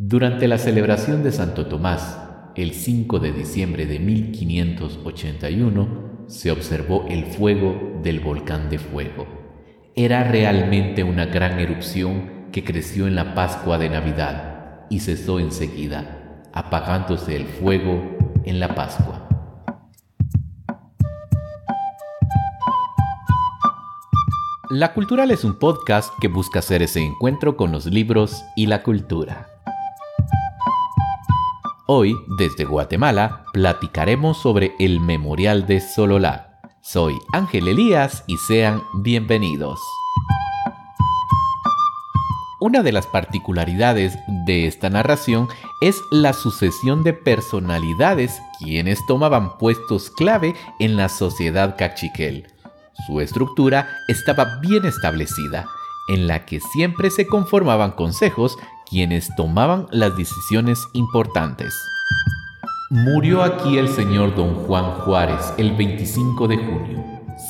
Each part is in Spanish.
Durante la celebración de Santo Tomás, el 5 de diciembre de 1581, se observó el fuego del volcán de fuego. Era realmente una gran erupción que creció en la Pascua de Navidad y cesó enseguida, apagándose el fuego en la Pascua. La Cultural es un podcast que busca hacer ese encuentro con los libros y la cultura. Hoy, desde Guatemala, platicaremos sobre el Memorial de Sololá. Soy Ángel Elías y sean bienvenidos. Una de las particularidades de esta narración es la sucesión de personalidades quienes tomaban puestos clave en la sociedad cachiquel. Su estructura estaba bien establecida, en la que siempre se conformaban consejos quienes tomaban las decisiones importantes. Murió aquí el señor don Juan Juárez el 25 de junio,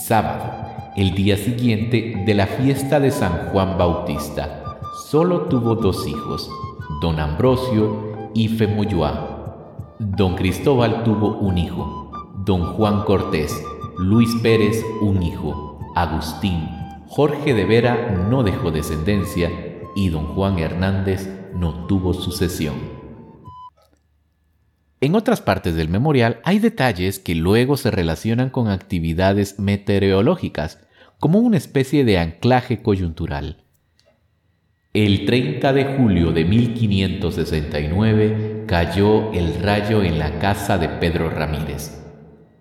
sábado, el día siguiente de la fiesta de San Juan Bautista. Solo tuvo dos hijos, don Ambrosio y Femoyoá. Don Cristóbal tuvo un hijo, don Juan Cortés, Luis Pérez un hijo, Agustín, Jorge de Vera no dejó descendencia y don Juan Hernández no tuvo sucesión. En otras partes del memorial hay detalles que luego se relacionan con actividades meteorológicas, como una especie de anclaje coyuntural. El 30 de julio de 1569 cayó el rayo en la casa de Pedro Ramírez.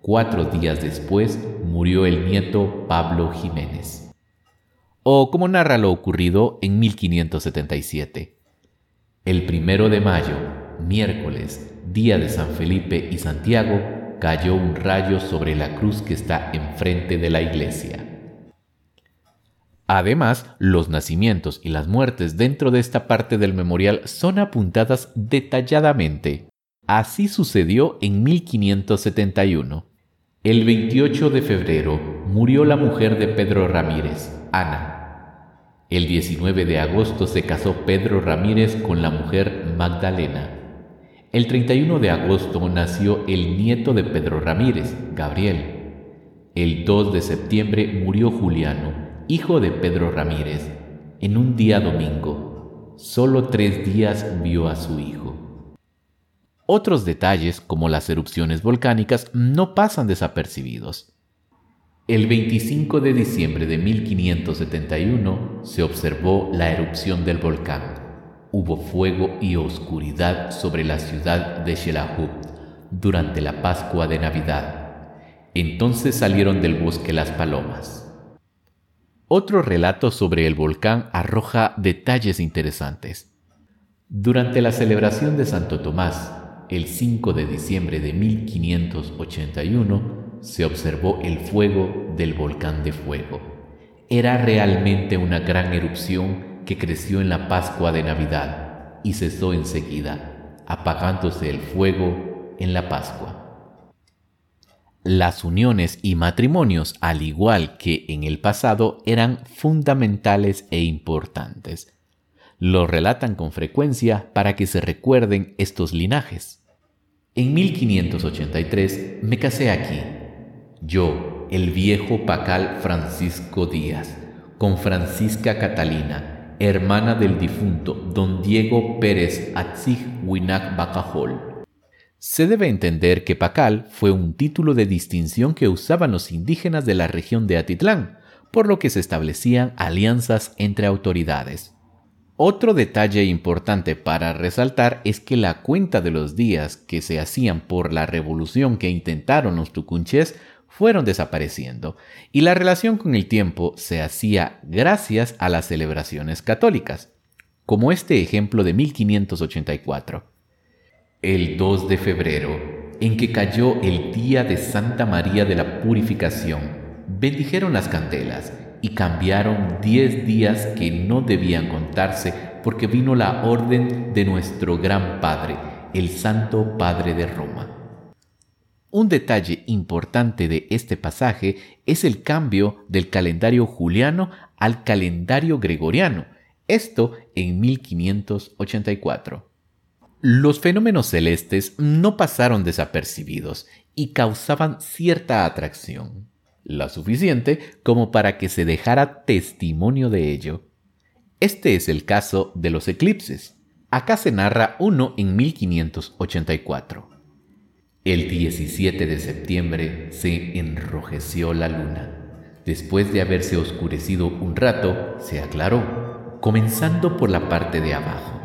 Cuatro días después murió el nieto Pablo Jiménez o como narra lo ocurrido en 1577. El primero de mayo, miércoles, día de San Felipe y Santiago, cayó un rayo sobre la cruz que está enfrente de la iglesia. Además, los nacimientos y las muertes dentro de esta parte del memorial son apuntadas detalladamente. Así sucedió en 1571. El 28 de febrero murió la mujer de Pedro Ramírez, Ana, el 19 de agosto se casó Pedro Ramírez con la mujer Magdalena. El 31 de agosto nació el nieto de Pedro Ramírez, Gabriel. El 2 de septiembre murió Juliano, hijo de Pedro Ramírez, en un día domingo. Solo tres días vio a su hijo. Otros detalles, como las erupciones volcánicas, no pasan desapercibidos. El 25 de diciembre de 1571 se observó la erupción del volcán. Hubo fuego y oscuridad sobre la ciudad de Xelajú durante la Pascua de Navidad. Entonces salieron del bosque las palomas. Otro relato sobre el volcán arroja detalles interesantes. Durante la celebración de Santo Tomás, el 5 de diciembre de 1581, se observó el fuego del volcán de fuego. Era realmente una gran erupción que creció en la Pascua de Navidad y cesó enseguida, apagándose el fuego en la Pascua. Las uniones y matrimonios, al igual que en el pasado, eran fundamentales e importantes. Lo relatan con frecuencia para que se recuerden estos linajes. En 1583 me casé aquí, yo, el viejo pacal Francisco Díaz, con Francisca Catalina, hermana del difunto don Diego Pérez Atzig Winac Bacajol. Se debe entender que pacal fue un título de distinción que usaban los indígenas de la región de Atitlán, por lo que se establecían alianzas entre autoridades. Otro detalle importante para resaltar es que la cuenta de los días que se hacían por la revolución que intentaron los tucunches fueron desapareciendo y la relación con el tiempo se hacía gracias a las celebraciones católicas, como este ejemplo de 1584. El 2 de febrero, en que cayó el día de Santa María de la Purificación, bendijeron las candelas y cambiaron diez días que no debían contarse porque vino la orden de nuestro gran Padre, el Santo Padre de Roma. Un detalle importante de este pasaje es el cambio del calendario juliano al calendario gregoriano, esto en 1584. Los fenómenos celestes no pasaron desapercibidos y causaban cierta atracción, la suficiente como para que se dejara testimonio de ello. Este es el caso de los eclipses. Acá se narra uno en 1584. El 17 de septiembre se enrojeció la luna. Después de haberse oscurecido un rato, se aclaró, comenzando por la parte de abajo.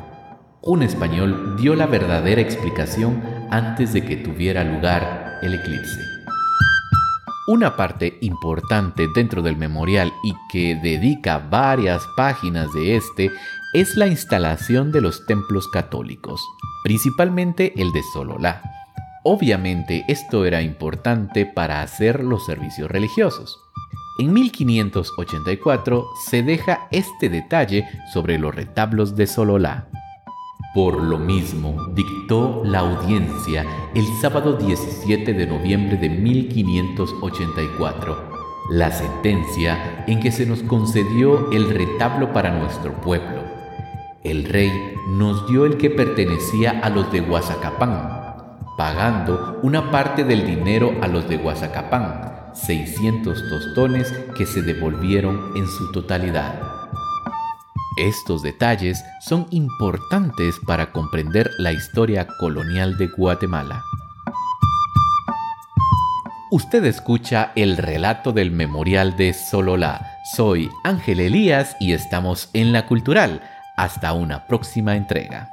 Un español dio la verdadera explicación antes de que tuviera lugar el eclipse. Una parte importante dentro del memorial y que dedica varias páginas de este es la instalación de los templos católicos, principalmente el de Sololá. Obviamente esto era importante para hacer los servicios religiosos. En 1584 se deja este detalle sobre los retablos de Sololá. Por lo mismo, dictó la audiencia el sábado 17 de noviembre de 1584 la sentencia en que se nos concedió el retablo para nuestro pueblo. El rey nos dio el que pertenecía a los de Guazacapán, pagando una parte del dinero a los de Guazacapán 600 tostones que se devolvieron en su totalidad. Estos detalles son importantes para comprender la historia colonial de Guatemala. Usted escucha el relato del Memorial de Sololá. Soy Ángel Elías y estamos en La Cultural. Hasta una próxima entrega.